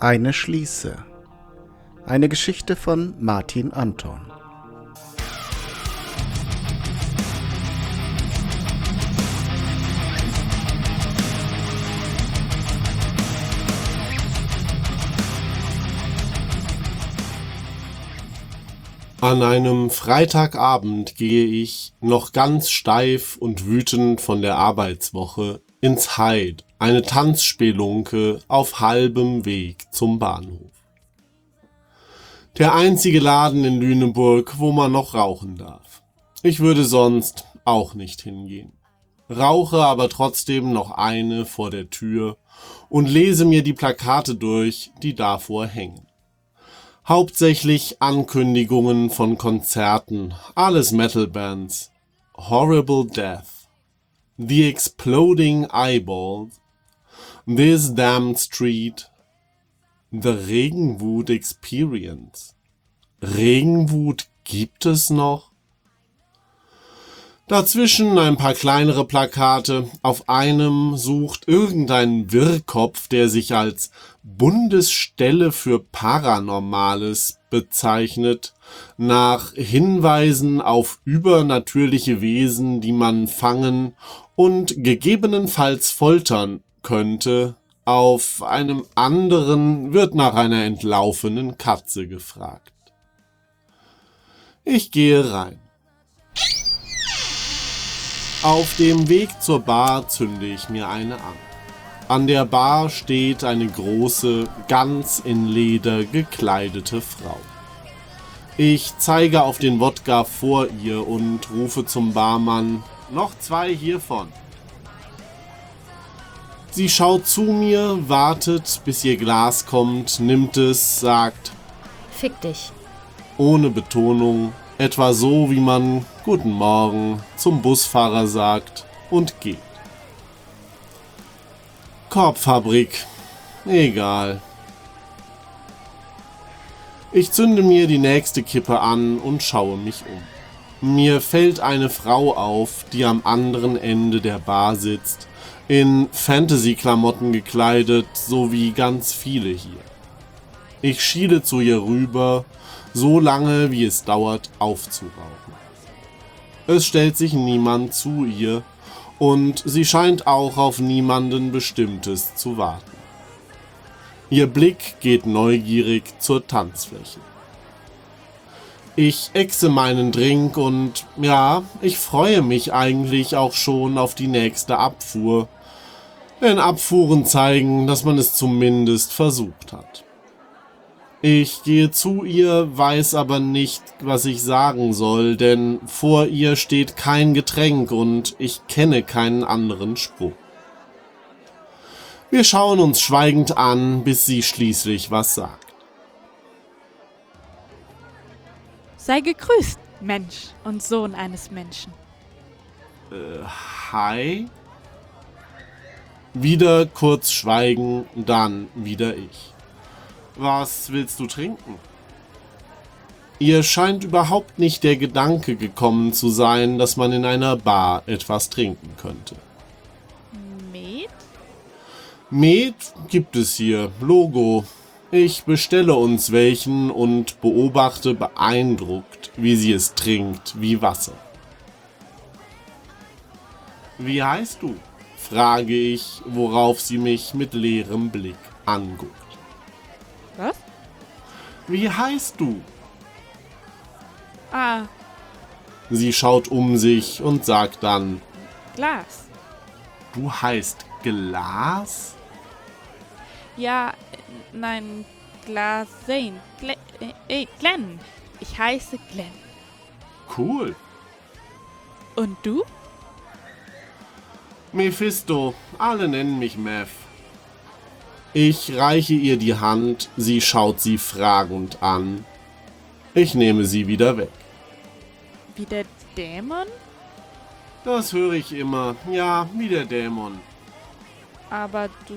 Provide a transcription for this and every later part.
Eine Schließe. Eine Geschichte von Martin Anton. An einem Freitagabend gehe ich, noch ganz steif und wütend von der Arbeitswoche, ins Hyde, eine Tanzspelunke auf halbem Weg zum Bahnhof. Der einzige Laden in Lüneburg, wo man noch rauchen darf. Ich würde sonst auch nicht hingehen. Rauche aber trotzdem noch eine vor der Tür und lese mir die Plakate durch, die davor hängen. Hauptsächlich Ankündigungen von Konzerten, alles Metal-Bands. Horrible Death, The Exploding Eyeballs, This Damned Street, The Regenwut Experience. Regenwut gibt es noch? Dazwischen ein paar kleinere Plakate. Auf einem sucht irgendein Wirrkopf, der sich als Bundesstelle für Paranormales bezeichnet, nach Hinweisen auf übernatürliche Wesen, die man fangen und gegebenenfalls foltern könnte. Auf einem anderen wird nach einer entlaufenen Katze gefragt. Ich gehe rein. Auf dem Weg zur Bar zünde ich mir eine an. An der Bar steht eine große, ganz in Leder gekleidete Frau. Ich zeige auf den Wodka vor ihr und rufe zum Barmann, noch zwei hiervon. Sie schaut zu mir, wartet, bis ihr Glas kommt, nimmt es, sagt, Fick dich. ohne Betonung, etwa so, wie man Guten Morgen zum Busfahrer sagt und geht. Korbfabrik. Egal. Ich zünde mir die nächste Kippe an und schaue mich um. Mir fällt eine Frau auf, die am anderen Ende der Bar sitzt, in Fantasy-Klamotten gekleidet, so wie ganz viele hier. Ich schiele zu ihr rüber, so lange wie es dauert aufzurauchen. Es stellt sich niemand zu ihr, und sie scheint auch auf niemanden Bestimmtes zu warten. Ihr Blick geht neugierig zur Tanzfläche. Ich exe meinen Drink und ja, ich freue mich eigentlich auch schon auf die nächste Abfuhr. Denn Abfuhren zeigen, dass man es zumindest versucht hat. Ich gehe zu ihr, weiß aber nicht, was ich sagen soll, denn vor ihr steht kein Getränk und ich kenne keinen anderen Spruch. Wir schauen uns schweigend an, bis sie schließlich was sagt. Sei gegrüßt, Mensch und Sohn eines Menschen. Äh, hi? Wieder kurz schweigen, dann wieder ich. Was willst du trinken? Ihr scheint überhaupt nicht der Gedanke gekommen zu sein, dass man in einer Bar etwas trinken könnte. Met? Met gibt es hier, Logo. Ich bestelle uns welchen und beobachte beeindruckt, wie sie es trinkt, wie Wasser. Wie heißt du? frage ich, worauf sie mich mit leerem Blick anguckt. Was? Wie heißt du? Ah, Sie schaut um sich und sagt dann, Glas. du heißt Glas? Ja, äh, nein, Glas Zane. Gle äh, äh, Glenn. Ich heiße Glenn. Cool. Und du? Mephisto, alle nennen mich Mev. Ich reiche ihr die Hand, sie schaut sie fragend an. Ich nehme sie wieder weg. Wie der Dämon? Das höre ich immer. Ja, wie der Dämon. Aber du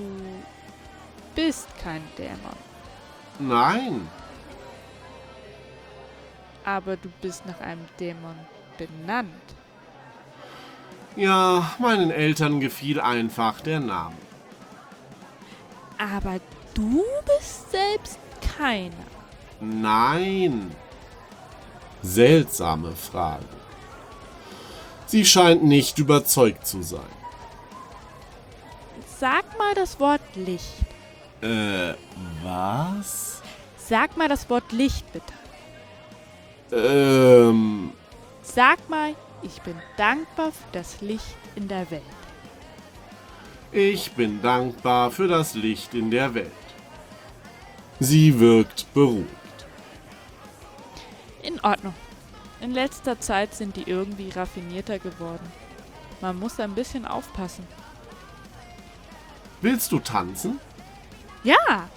bist kein Dämon. Nein, Aber du bist nach einem Dämon benannt. ja, meinen Eltern gefiel einfach der Name. Aber du bist selbst keiner. Nein. Seltsame Frage. Sie scheint nicht überzeugt zu sein. Sag mal das Wort Licht. Äh, was? Sag mal das Wort Licht bitte. Ähm, Sag mal, ich bin dankbar für das Licht in der Welt. ich bin dankbar für das Licht in der Welt. Sie wirkt beruhigt. In Ordnung. In letzter Zeit sind die irgendwie raffinierter geworden. Man muss ein bisschen aufpassen. Willst du tanzen? Ja,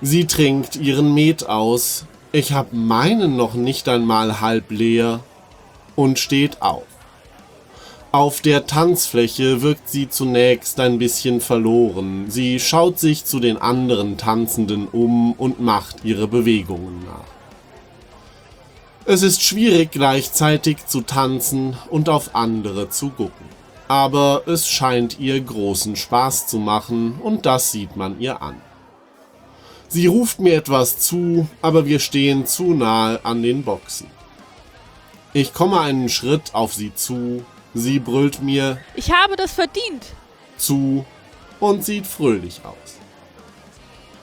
Sie trinkt ihren Met aus. Ich hab meinen noch nicht einmal halb leer und steht auf. Auf der Tanzfläche wirkt sie zunächst ein bisschen verloren. Sie schaut sich zu den anderen Tanzenden um und macht ihre Bewegungen nach. Es ist schwierig gleichzeitig zu tanzen und auf andere zu gucken. Aber es scheint ihr großen Spaß zu machen und das sieht man ihr an. Sie ruft mir etwas zu, aber wir stehen zu nahe an den Boxen. Ich komme einen Schritt auf sie zu, sie brüllt mir ich habe das verdient. zu und sieht fröhlich aus.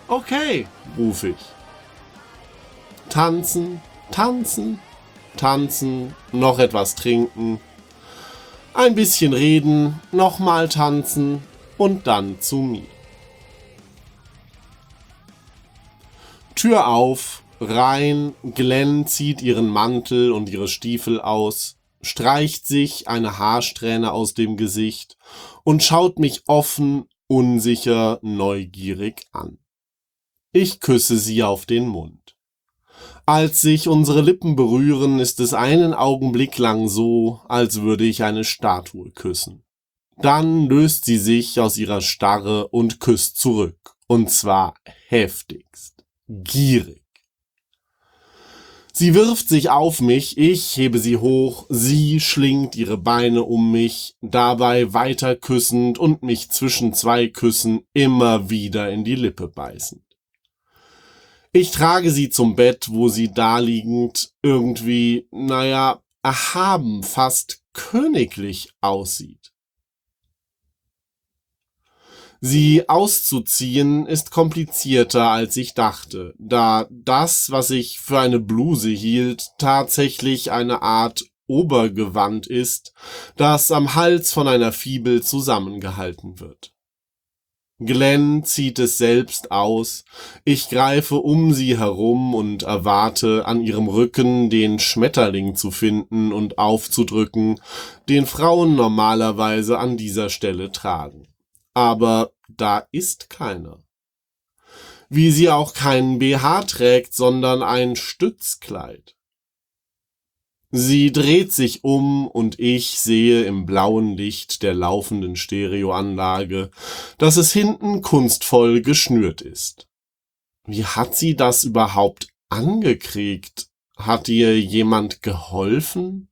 Okay, rufe ich. Tanzen, tanzen, tanzen, noch etwas trinken, ein bisschen reden, nochmal tanzen und dann zu mir. Tür auf, rein, Glenn zieht ihren Mantel und ihre Stiefel aus, streicht sich eine Haarsträhne aus dem Gesicht und schaut mich offen, unsicher, neugierig an. Ich küsse sie auf den Mund. Als sich unsere Lippen berühren, ist es einen Augenblick lang so, als würde ich eine Statue küssen. Dann löst sie sich aus ihrer Starre und küsst zurück, und zwar heftigst, gierig. Sie wirft sich auf mich, ich hebe sie hoch, sie schlingt ihre Beine um mich, dabei weiter küssend und mich zwischen zwei Küssen immer wieder in die Lippe beißend. Ich trage sie zum Bett, wo sie daliegend irgendwie, naja, erhaben, fast königlich aussieht. Sie auszuziehen ist komplizierter, als ich dachte, da das, was ich für eine Bluse hielt, tatsächlich eine Art Obergewand ist, das am Hals von einer Fibel zusammengehalten wird. Glenn zieht es selbst aus, ich greife um sie herum und erwarte an ihrem Rücken den Schmetterling zu finden und aufzudrücken, den Frauen normalerweise an dieser Stelle tragen. Aber da ist keiner. Wie sie auch keinen BH trägt, sondern ein Stützkleid. Sie dreht sich um und ich sehe im blauen Licht der laufenden Stereoanlage, dass es hinten kunstvoll geschnürt ist. Wie hat sie das überhaupt angekriegt? Hat ihr jemand geholfen?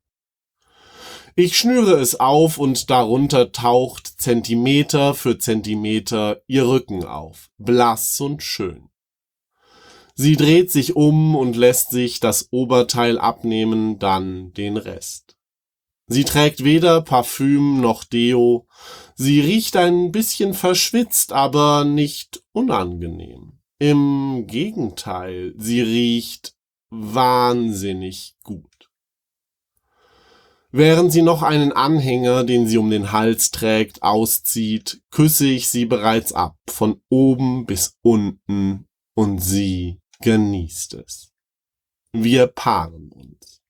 Ich schnüre es auf und darunter taucht Zentimeter für Zentimeter ihr Rücken auf, blass und schön. Sie dreht sich um und lässt sich das Oberteil abnehmen, dann den Rest. Sie trägt weder Parfüm noch Deo. Sie riecht ein bisschen verschwitzt, aber nicht unangenehm. Im Gegenteil, sie riecht wahnsinnig gut. Während sie noch einen Anhänger, den sie um den Hals trägt, auszieht, küsse ich sie bereits ab, von oben bis unten, und sie genießt es. Wir paaren uns.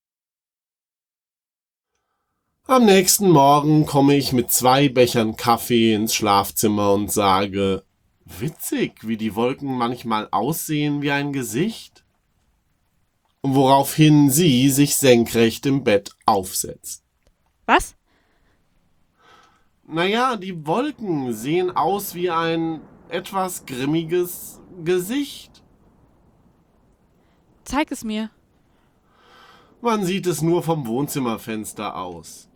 Am nächsten Morgen komme ich mit zwei Bechern Kaffee ins Schlafzimmer und sage, witzig, wie die Wolken manchmal aussehen wie ein Gesicht. Woraufhin sie sich senkrecht im Bett aufsetzt. Was? Naja, die Wolken sehen aus wie ein etwas grimmiges Gesicht. Zeig es mir. Man sieht es nur vom Wohnzimmerfenster aus.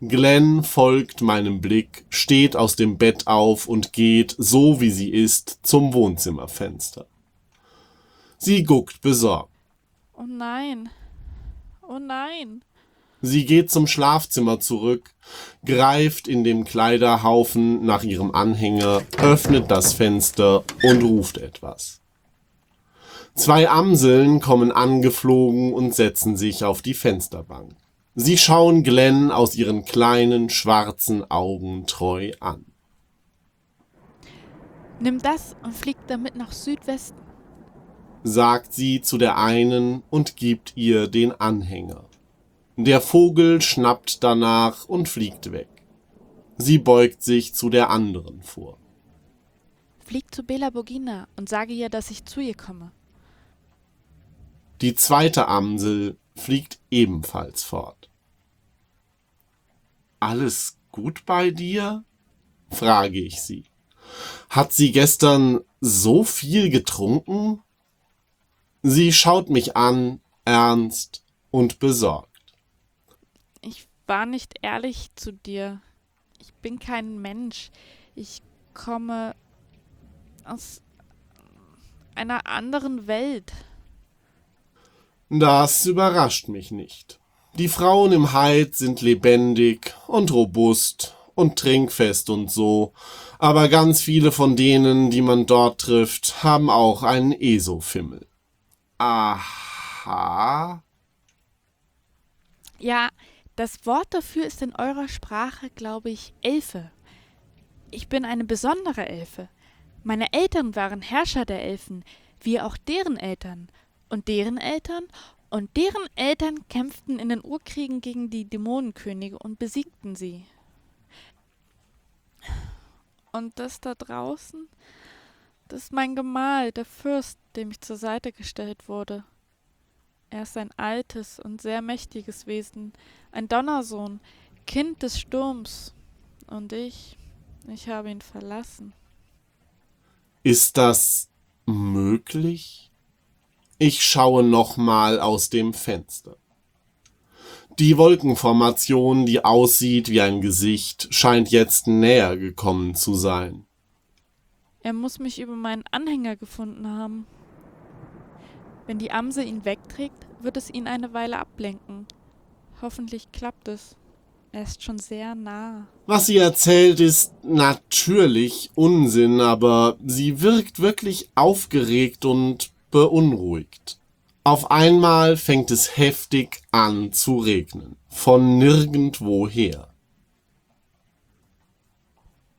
Glenn folgt meinem Blick, steht aus dem Bett auf und geht, so wie sie ist, zum Wohnzimmerfenster. Sie guckt besorgt. Oh nein. Oh nein. Sie geht zum Schlafzimmer zurück, greift in dem Kleiderhaufen nach ihrem Anhänger, öffnet das Fenster und ruft etwas. Zwei Amseln kommen angeflogen und setzen sich auf die Fensterbank. Sie schauen Glenn aus ihren kleinen schwarzen Augen treu an. Nimm das und flieg damit nach Südwesten. sagt sie zu der einen und gibt ihr den Anhänger. Der Vogel schnappt danach und fliegt weg. Sie beugt sich zu der anderen vor. Flieg zu Bela Bogina und sage ihr, dass ich zu ihr komme. Die zweite Amsel fliegt ebenfalls fort. Alles gut bei dir? frage ich sie. Hat sie gestern so viel getrunken? Sie schaut mich an, ernst und besorgt. Ich war nicht ehrlich zu dir. Ich bin kein Mensch. Ich komme aus einer anderen Welt. Das überrascht mich nicht. Die Frauen im Heid sind lebendig und robust und trinkfest und so, aber ganz viele von denen, die man dort trifft, haben auch einen ESO-Fimmel. Aha. Ja, das Wort dafür ist in eurer Sprache, glaube ich, Elfe. Ich bin eine besondere Elfe. Meine Eltern waren Herrscher der Elfen, wie auch deren Eltern. Und deren Eltern und deren Eltern kämpften in den Urkriegen gegen die Dämonenkönige und besiegten sie. Und das da draußen, das ist mein Gemahl, der Fürst, dem ich zur Seite gestellt wurde. Er ist ein altes und sehr mächtiges Wesen, ein Donnersohn, Kind des Sturms. Und ich, ich habe ihn verlassen. Ist das möglich? Ich schaue nochmal aus dem Fenster. Die Wolkenformation, die aussieht wie ein Gesicht, scheint jetzt näher gekommen zu sein. Er muss mich über meinen Anhänger gefunden haben. Wenn die Amse ihn wegträgt, wird es ihn eine Weile ablenken. Hoffentlich klappt es. Er ist schon sehr nah. Was sie erzählt, ist natürlich Unsinn, aber sie wirkt wirklich aufgeregt und beunruhigt. Auf einmal fängt es heftig an zu regnen. Von nirgendwoher.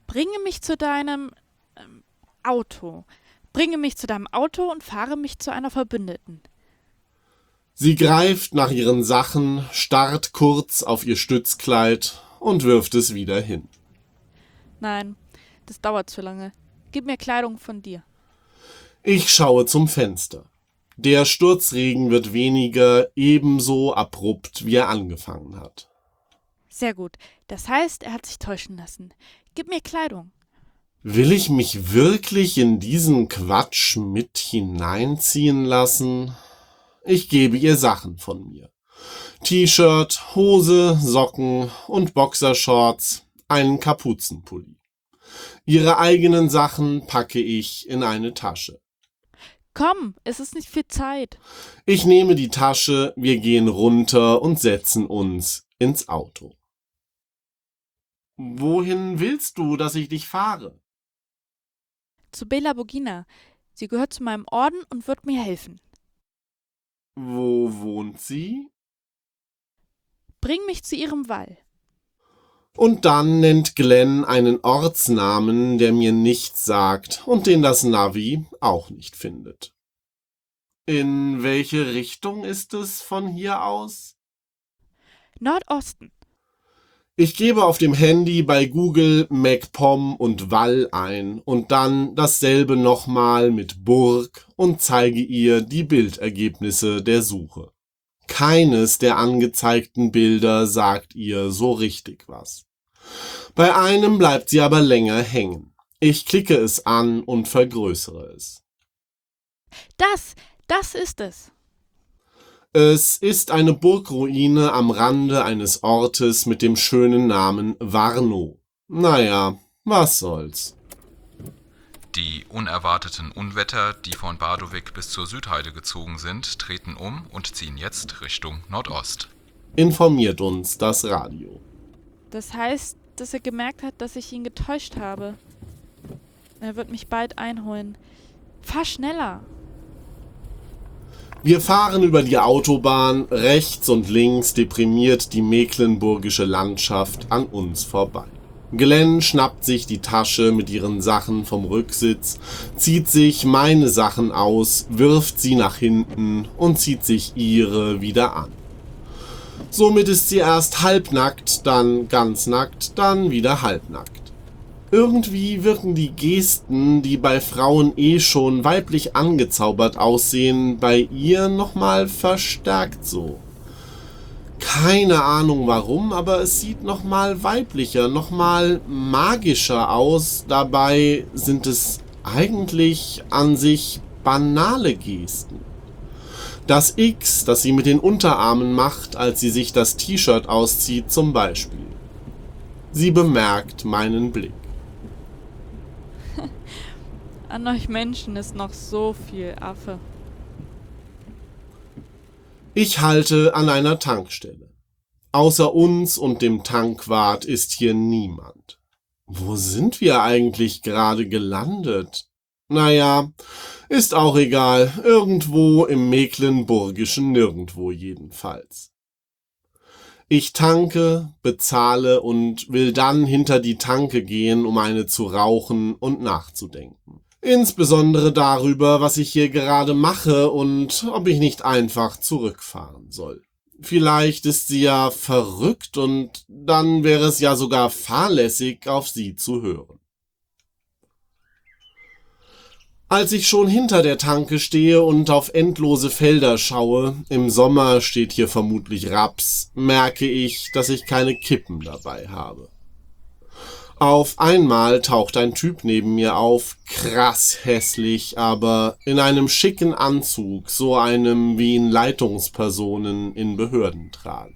Bringe mich zu deinem ähm, Auto. Bringe mich zu deinem Auto und fahre mich zu einer Verbündeten. Sie greift nach ihren Sachen, starrt kurz auf ihr Stützkleid und wirft es wieder hin. Nein, das dauert zu lange. Gib mir Kleidung von dir. Ich schaue zum Fenster. Der Sturzregen wird weniger, ebenso abrupt, wie er angefangen hat. Sehr gut. Das heißt, er hat sich täuschen lassen. Gib mir Kleidung. Will ich mich wirklich in diesen Quatsch mit hineinziehen lassen? Ich gebe ihr Sachen von mir. T-Shirt, Hose, Socken und Boxershorts, einen Kapuzenpulli. Ihre eigenen Sachen packe ich in eine Tasche. Komm, es ist nicht viel Zeit. Ich nehme die Tasche, wir gehen runter und setzen uns ins Auto. Wohin willst du, dass ich dich fahre? Zu Bela Bogina. Sie gehört zu meinem Orden und wird mir helfen. Wo wohnt sie? Bring mich zu ihrem Wall. Und dann nennt Glenn einen Ortsnamen, der mir nichts sagt und den das Navi auch nicht findet. In welche Richtung ist es von hier aus? Nordosten. Ich gebe auf dem Handy bei Google MacPom und Wall ein und dann dasselbe nochmal mit Burg und zeige ihr die Bildergebnisse der Suche. Keines der angezeigten Bilder sagt ihr so richtig was. Bei einem bleibt sie aber länger hängen. Ich klicke es an und vergrößere es. Das, das ist es. Es ist eine Burgruine am Rande eines Ortes mit dem schönen Namen Warnow. Naja, was soll's. Die unerwarteten Unwetter, die von Badowik bis zur Südheide gezogen sind, treten um und ziehen jetzt Richtung Nordost. Informiert uns das Radio. Das heißt, dass er gemerkt hat, dass ich ihn getäuscht habe. Er wird mich bald einholen. Fahr schneller. Wir fahren über die Autobahn, rechts und links deprimiert die mecklenburgische Landschaft an uns vorbei. Glenn schnappt sich die Tasche mit ihren Sachen vom Rücksitz, zieht sich meine Sachen aus, wirft sie nach hinten und zieht sich ihre wieder an. Somit ist sie erst halbnackt, dann ganz nackt, dann wieder halbnackt. Irgendwie wirken die Gesten, die bei Frauen eh schon weiblich angezaubert aussehen, bei ihr nochmal verstärkt so. Keine Ahnung warum, aber es sieht nochmal weiblicher, nochmal magischer aus. Dabei sind es eigentlich an sich banale Gesten. Das X, das sie mit den Unterarmen macht, als sie sich das T-Shirt auszieht, zum Beispiel. Sie bemerkt meinen Blick. An euch Menschen ist noch so viel Affe. Ich halte an einer Tankstelle. Außer uns und dem Tankwart ist hier niemand. Wo sind wir eigentlich gerade gelandet? Naja, ist auch egal. Irgendwo im mecklenburgischen Nirgendwo jedenfalls. Ich tanke, bezahle und will dann hinter die Tanke gehen, um eine zu rauchen und nachzudenken. Insbesondere darüber, was ich hier gerade mache und ob ich nicht einfach zurückfahren soll. Vielleicht ist sie ja verrückt und dann wäre es ja sogar fahrlässig, auf sie zu hören. Als ich schon hinter der Tanke stehe und auf endlose Felder schaue, im Sommer steht hier vermutlich Raps, merke ich, dass ich keine Kippen dabei habe. Auf einmal taucht ein Typ neben mir auf, krass hässlich, aber in einem schicken Anzug, so einem wie ihn Leitungspersonen in Behörden tragen.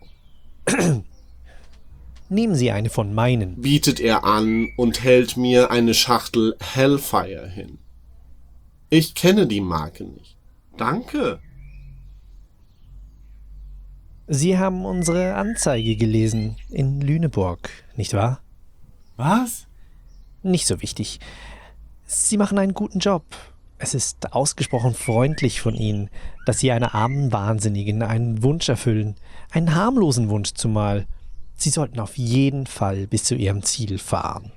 Nehmen Sie eine von meinen. Bietet er an und hält mir eine Schachtel Hellfire hin. Ich kenne die Marke nicht. Danke. Sie haben unsere Anzeige gelesen in Lüneburg, nicht wahr? Was? Nicht so wichtig. Sie machen einen guten Job. Es ist ausgesprochen freundlich von Ihnen, dass Sie einer armen Wahnsinnigen einen Wunsch erfüllen, einen harmlosen Wunsch zumal. Sie sollten auf jeden Fall bis zu Ihrem Ziel fahren.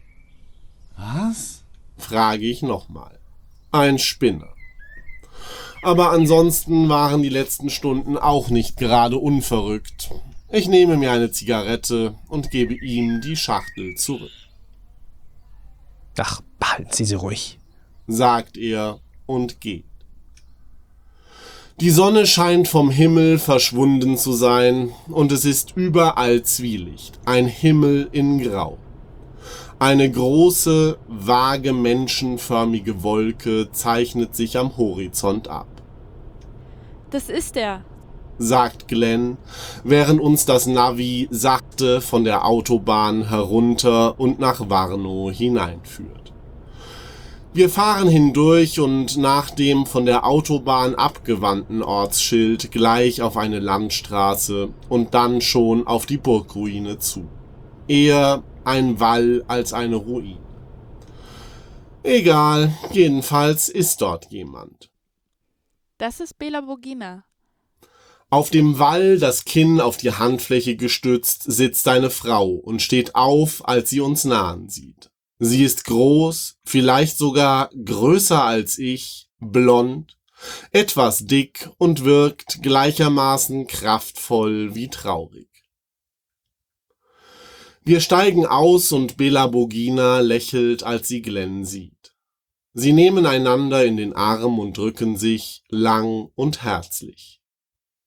Was? frage ich nochmal. Ein Spinner. Aber ansonsten waren die letzten Stunden auch nicht gerade unverrückt. Ich nehme mir eine Zigarette und gebe ihm die Schachtel zurück. Ach, behalten Sie sie ruhig, sagt er und geht. Die Sonne scheint vom Himmel verschwunden zu sein, und es ist überall Zwielicht, ein Himmel in Grau. Eine große, vage, menschenförmige Wolke zeichnet sich am Horizont ab. Das ist er, sagt Glenn, während uns das Navi sachte von der Autobahn herunter und nach Warnow hineinführt. Wir fahren hindurch und nach dem von der Autobahn abgewandten Ortsschild gleich auf eine Landstraße und dann schon auf die Burgruine zu. Eher ein Wall als eine Ruine. Egal, jedenfalls ist dort jemand. Das ist Bela Bogina. Auf dem Wall, das Kinn auf die Handfläche gestützt, sitzt eine Frau und steht auf, als sie uns nahen sieht. Sie ist groß, vielleicht sogar größer als ich, blond, etwas dick und wirkt gleichermaßen kraftvoll wie traurig. Wir steigen aus und Bela Bogina lächelt, als sie Glenn sieht. Sie nehmen einander in den Arm und drücken sich lang und herzlich.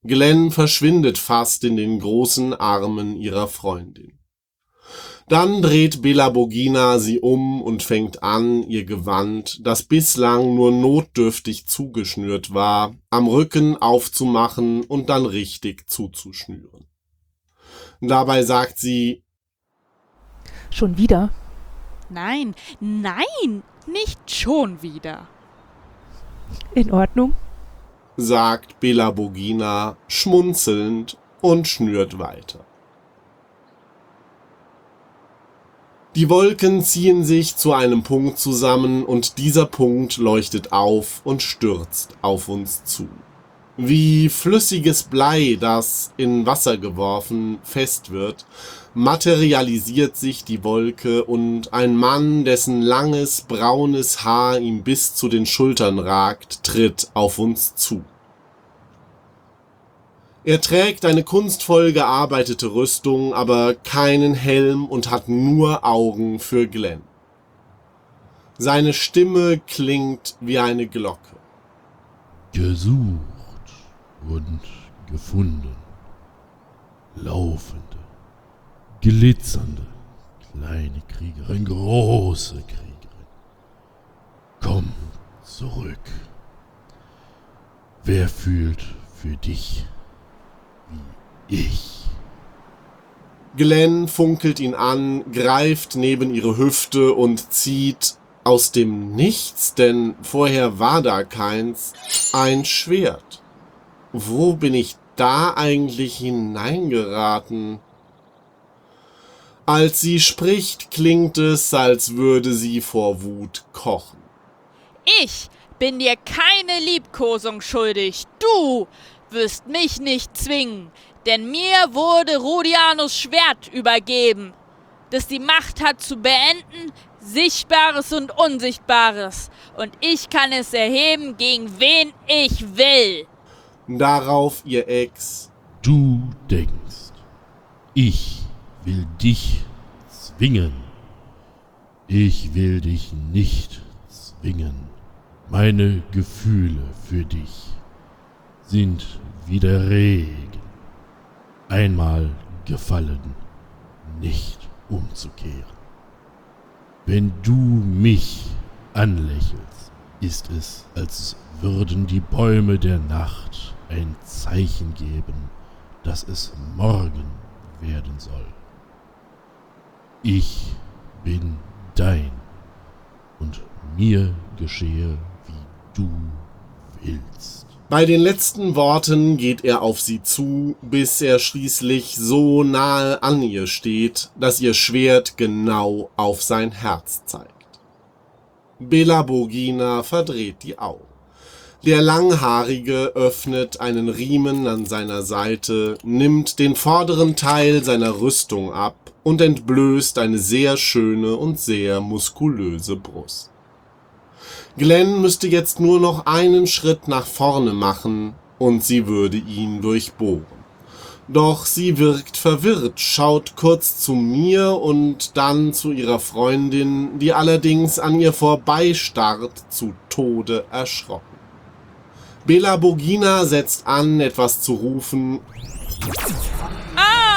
Glenn verschwindet fast in den großen Armen ihrer Freundin. Dann dreht Bela Bogina sie um und fängt an, ihr Gewand, das bislang nur notdürftig zugeschnürt war, am Rücken aufzumachen und dann richtig zuzuschnüren. Dabei sagt sie, Schon wieder? Nein, nein, nicht schon wieder. In Ordnung? sagt Bela Bogina schmunzelnd und schnürt weiter. Die Wolken ziehen sich zu einem Punkt zusammen und dieser Punkt leuchtet auf und stürzt auf uns zu. Wie flüssiges Blei, das in Wasser geworfen fest wird, materialisiert sich die Wolke und ein Mann, dessen langes braunes Haar ihm bis zu den Schultern ragt, tritt auf uns zu. Er trägt eine kunstvoll gearbeitete Rüstung, aber keinen Helm und hat nur Augen für Glenn. Seine Stimme klingt wie eine Glocke. Gesucht und gefunden. Laufende, glitzernde, kleine Kriegerin, große Kriegerin. Komm zurück. Wer fühlt für dich wie ich? Glenn funkelt ihn an, greift neben ihre Hüfte und zieht aus dem Nichts, denn vorher war da keins, ein Schwert. Wo bin ich da eigentlich hineingeraten? Als sie spricht, klingt es, als würde sie vor Wut kochen. Ich bin dir keine Liebkosung schuldig. Du wirst mich nicht zwingen, denn mir wurde Rodianus Schwert übergeben, das die Macht hat zu beenden, Sichtbares und Unsichtbares, und ich kann es erheben, gegen wen ich will. Darauf ihr Ex. Du denkst, ich will dich zwingen. Ich will dich nicht zwingen. Meine Gefühle für dich sind wie der Regen. Einmal gefallen, nicht umzukehren. Wenn du mich anlächelst, ist es, als würden die Bäume der Nacht ein Zeichen geben, dass es morgen werden soll. Ich bin dein und mir geschehe, wie du willst. Bei den letzten Worten geht er auf sie zu, bis er schließlich so nahe an ihr steht, dass ihr Schwert genau auf sein Herz zeigt. Bela Bogina verdreht die Augen. Der Langhaarige öffnet einen Riemen an seiner Seite, nimmt den vorderen Teil seiner Rüstung ab und entblößt eine sehr schöne und sehr muskulöse Brust. Glenn müsste jetzt nur noch einen Schritt nach vorne machen und sie würde ihn durchbohren. Doch sie wirkt verwirrt, schaut kurz zu mir und dann zu ihrer Freundin, die allerdings an ihr vorbeistarrt, zu Tode erschrocken. Bela Bogina setzt an, etwas zu rufen, Ah!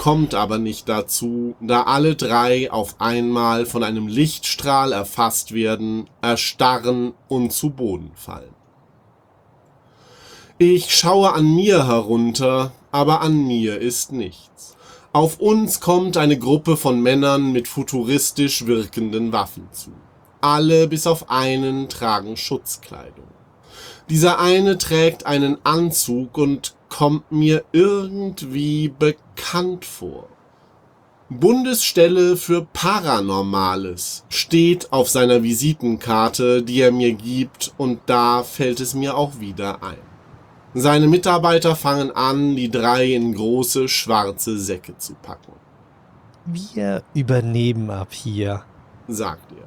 kommt aber nicht dazu, da alle drei auf einmal von einem Lichtstrahl erfasst werden, erstarren und zu Boden fallen. Ich schaue an mir herunter, aber an mir ist nichts. Auf uns kommt eine Gruppe von Männern mit futuristisch wirkenden Waffen zu. Alle bis auf einen tragen Schutzkleidung. Dieser eine trägt einen Anzug und kommt mir irgendwie bekannt vor. Bundesstelle für Paranormales steht auf seiner Visitenkarte, die er mir gibt, und da fällt es mir auch wieder ein. Seine Mitarbeiter fangen an, die drei in große schwarze Säcke zu packen, Wir übernehmen ab hier. sagt er.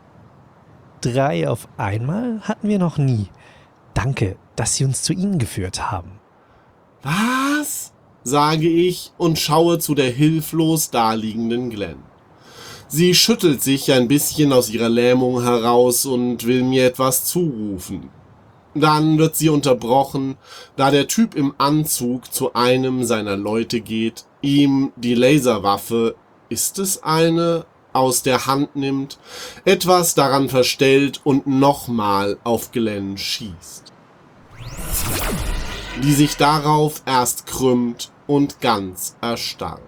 Drei auf einmal hatten wir noch nie. Danke, dass Sie uns zu Ihnen geführt haben. Was? sage ich und schaue zu der hilflos daliegenden Glenn. Sie schüttelt sich ein bisschen aus ihrer Lähmung heraus und will mir etwas zurufen. Dann wird sie unterbrochen, da der Typ im Anzug zu einem seiner Leute geht, ihm die Laserwaffe, ist es eine, aus der Hand nimmt, etwas daran verstellt und nochmal auf Glenn schießt. Die sich darauf erst krümmt und ganz erstarrt.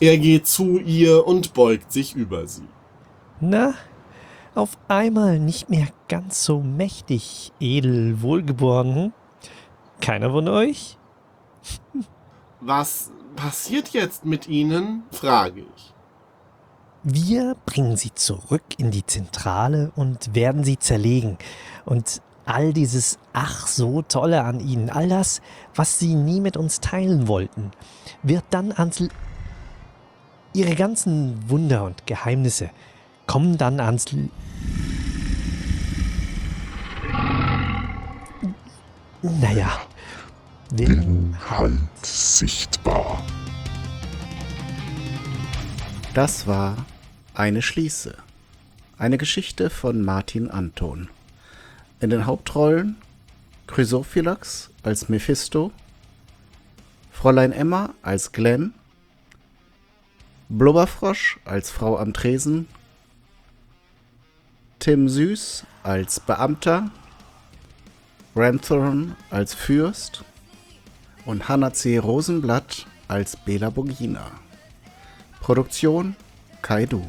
Er geht zu ihr und beugt sich über sie. Na, auf einmal nicht mehr ganz so mächtig, edel, wohlgeboren. Keiner von euch? Was passiert jetzt mit ihnen? frage ich. Wir bringen sie zurück in die Zentrale und werden sie zerlegen. Und all dieses ach so tolle an ihnen, all das, was sie nie mit uns teilen wollten, wird dann ans... L Ihre ganzen Wunder und Geheimnisse kommen dann ans... L naja, wir Halt sichtbar. Das war Eine Schließe. Eine Geschichte von Martin Anton. In den Hauptrollen Chrysophylax als Mephisto, Fräulein Emma als Glenn, Blubberfrosch als Frau am Tresen, Tim Süß als Beamter, Ranthorn als Fürst und Hannah C. Rosenblatt als Bela Bogina. Produktion Kaidu.